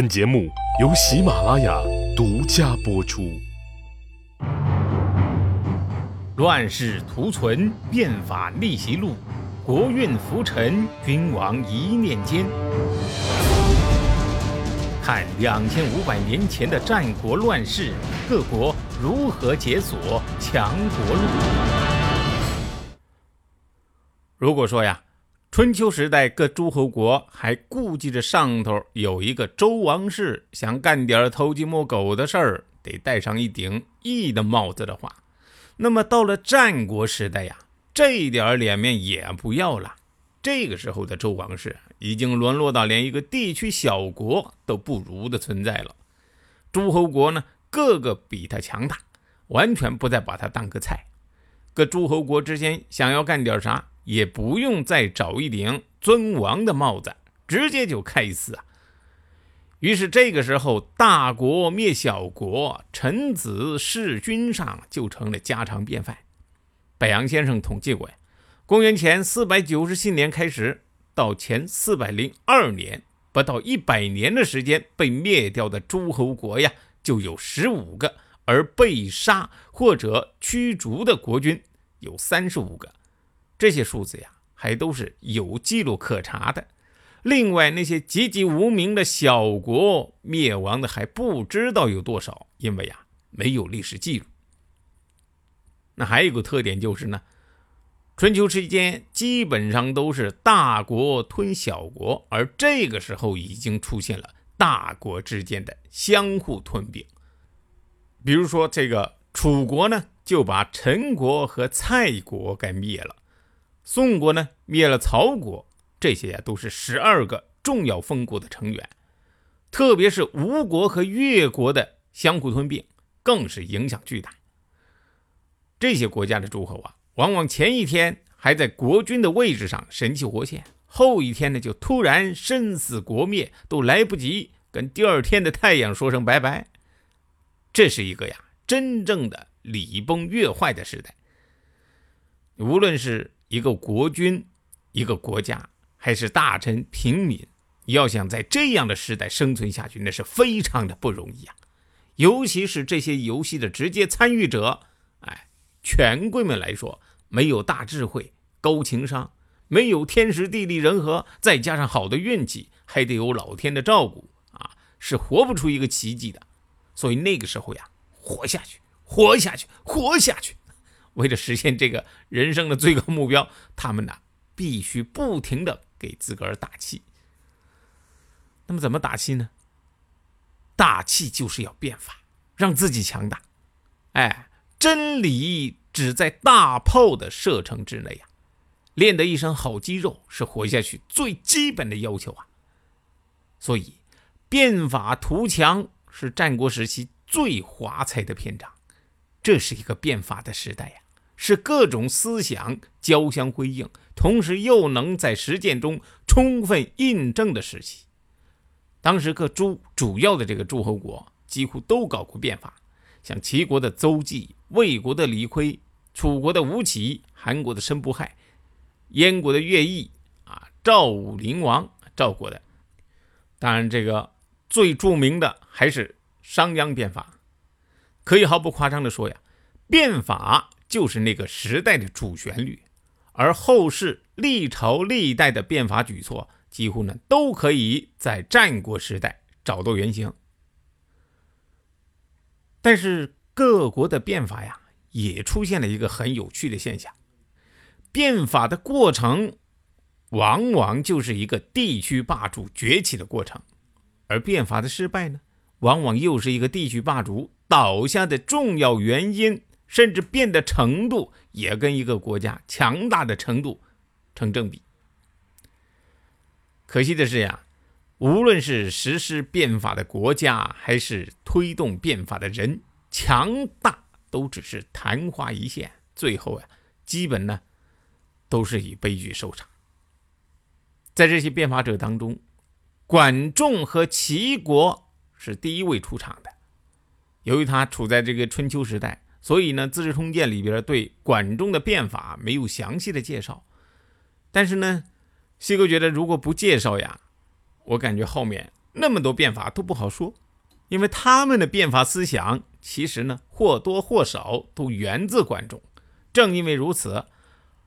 本节目由喜马拉雅独家播出。乱世图存，变法逆袭录，国运浮沉，君王一念间。看两千五百年前的战国乱世，各国如何解锁强国路。如果说呀，春秋时代各诸侯国还顾忌着上头有一个周王室，想干点偷鸡摸狗的事儿，得戴上一顶义的帽子的话，那么到了战国时代呀，这一点脸面也不要了。这个时候的周王室已经沦落到连一个地区小国都不如的存在了。诸侯国呢，个个比他强大，完全不再把他当个菜。各诸侯国之间想要干点啥？也不用再找一顶尊王的帽子，直接就开撕啊！于是这个时候，大国灭小国，臣子弑君上就成了家常便饭。北洋先生统计过呀，公元前四百九十七年开始，到前四百零二年，不到一百年的时间，被灭掉的诸侯国呀，就有十五个，而被杀或者驱逐的国君有三十五个。这些数字呀，还都是有记录可查的。另外，那些籍籍无名的小国灭亡的还不知道有多少，因为呀，没有历史记录。那还有一个特点就是呢，春秋期间基本上都是大国吞小国，而这个时候已经出现了大国之间的相互吞并。比如说，这个楚国呢，就把陈国和蔡国给灭了。宋国呢灭了曹国，这些呀都是十二个重要封国的成员。特别是吴国和越国的相互吞并，更是影响巨大。这些国家的诸侯啊，往往前一天还在国君的位置上神气活现，后一天呢就突然身死国灭，都来不及跟第二天的太阳说声拜拜。这是一个呀真正的礼崩乐坏的时代。无论是一个国君，一个国家，还是大臣、平民，要想在这样的时代生存下去，那是非常的不容易啊！尤其是这些游戏的直接参与者，哎，权贵们来说，没有大智慧、高情商，没有天时地利人和，再加上好的运气，还得有老天的照顾啊，是活不出一个奇迹的。所以那个时候呀，活下去，活下去，活下去。为了实现这个人生的最高目标，他们呢必须不停的给自个儿打气。那么怎么打气呢？打气就是要变法，让自己强大。哎，真理只在大炮的射程之内呀！练得一身好肌肉是活下去最基本的要求啊。所以，变法图强是战国时期最华彩的篇章。这是一个变法的时代呀，是各种思想交相辉映，同时又能在实践中充分印证的时期。当时各诸主要的这个诸侯国几乎都搞过变法，像齐国的邹忌、魏国的李悝、楚国的吴起、韩国的申不害、燕国的乐毅啊、赵武灵王赵国的。当然，这个最著名的还是商鞅变法。可以毫不夸张地说呀，变法就是那个时代的主旋律，而后世历朝历代的变法举措，几乎呢都可以在战国时代找到原型。但是各国的变法呀，也出现了一个很有趣的现象：变法的过程，往往就是一个地区霸主崛起的过程，而变法的失败呢，往往又是一个地区霸主。倒下的重要原因，甚至变的程度，也跟一个国家强大的程度成正比。可惜的是呀，无论是实施变法的国家，还是推动变法的人，强大都只是昙花一现，最后呀，基本呢都是以悲剧收场。在这些变法者当中，管仲和齐国是第一位出场的。由于他处在这个春秋时代，所以呢，《资治通鉴》里边对管仲的变法没有详细的介绍。但是呢，西哥觉得如果不介绍呀，我感觉后面那么多变法都不好说，因为他们的变法思想其实呢或多或少都源自管仲。正因为如此，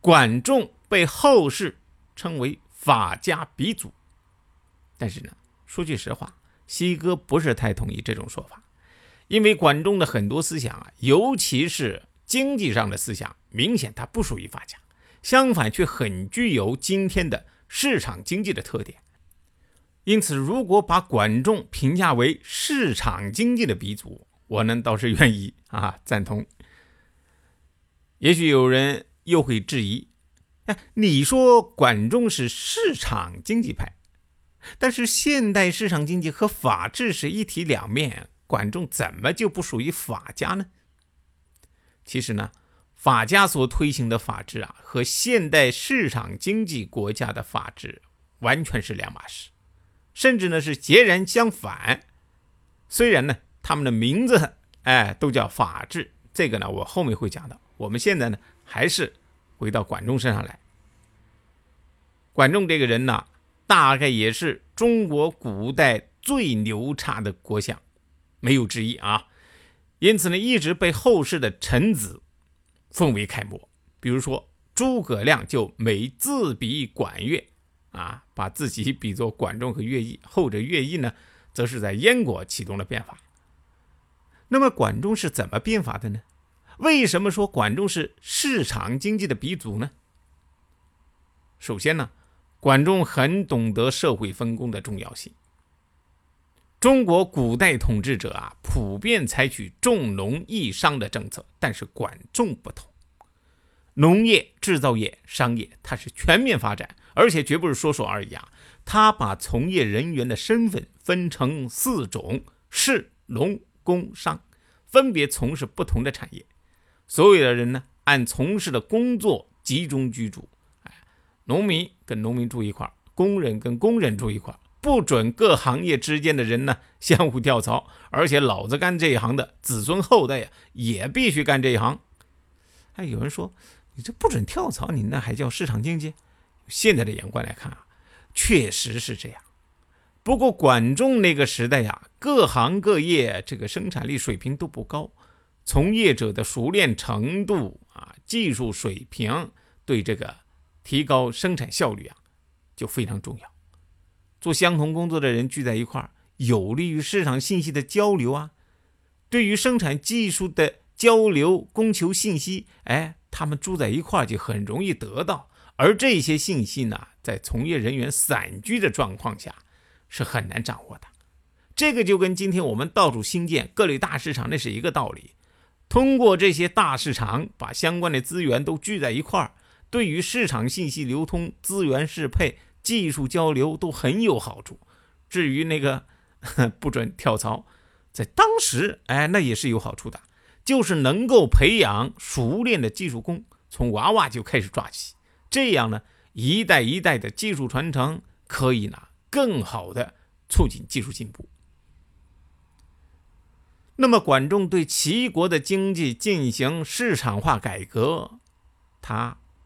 管仲被后世称为法家鼻祖。但是呢，说句实话，西哥不是太同意这种说法，因为管仲的很多思想啊，尤其是经济上的思想，明显他不属于法家，相反却很具有今天的市场经济的特点。因此，如果把管仲评价为市场经济的鼻祖，我呢倒是愿意啊赞同。也许有人又会质疑：哎，你说管仲是市场经济派？但是现代市场经济和法治是一体两面，管仲怎么就不属于法家呢？其实呢，法家所推行的法治啊，和现代市场经济国家的法治完全是两码事，甚至呢是截然相反。虽然呢他们的名字哎都叫法治，这个呢我后面会讲到。我们现在呢还是回到管仲身上来。管仲这个人呢。大概也是中国古代最牛叉的国相，没有之一啊。因此呢，一直被后世的臣子奉为楷模。比如说诸葛亮就每自比管乐啊，把自己比作管仲和乐毅。后者乐毅呢，则是在燕国启动了变法。那么管仲是怎么变法的呢？为什么说管仲是市场经济的鼻祖呢？首先呢。管仲很懂得社会分工的重要性。中国古代统治者啊，普遍采取重农抑商的政策，但是管仲不同。农业、制造业、商业，它是全面发展，而且绝不是说说而已啊。他把从业人员的身份分成四种：士、农、工、商，分别从事不同的产业。所有的人呢，按从事的工作集中居住。农民跟农民住一块工人跟工人住一块不准各行业之间的人呢相互跳槽，而且老子干这一行的子孙后代呀也必须干这一行。哎，有人说你这不准跳槽，你那还叫市场经济？现在的眼光来看啊，确实是这样。不过管仲那个时代呀，各行各业这个生产力水平都不高，从业者的熟练程度啊、技术水平对这个。提高生产效率啊，就非常重要。做相同工作的人聚在一块儿，有利于市场信息的交流啊。对于生产技术的交流、供求信息，哎，他们住在一块儿就很容易得到。而这些信息呢，在从业人员散居的状况下，是很难掌握的。这个就跟今天我们到处新建各类大市场那是一个道理。通过这些大市场，把相关的资源都聚在一块儿。对于市场信息流通、资源适配、技术交流都很有好处。至于那个 不准跳槽，在当时，哎，那也是有好处的，就是能够培养熟练的技术工，从娃娃就开始抓起。这样呢，一代一代的技术传承，可以呢更好的促进技术进步。那么，管仲对齐国的经济进行市场化改革，他。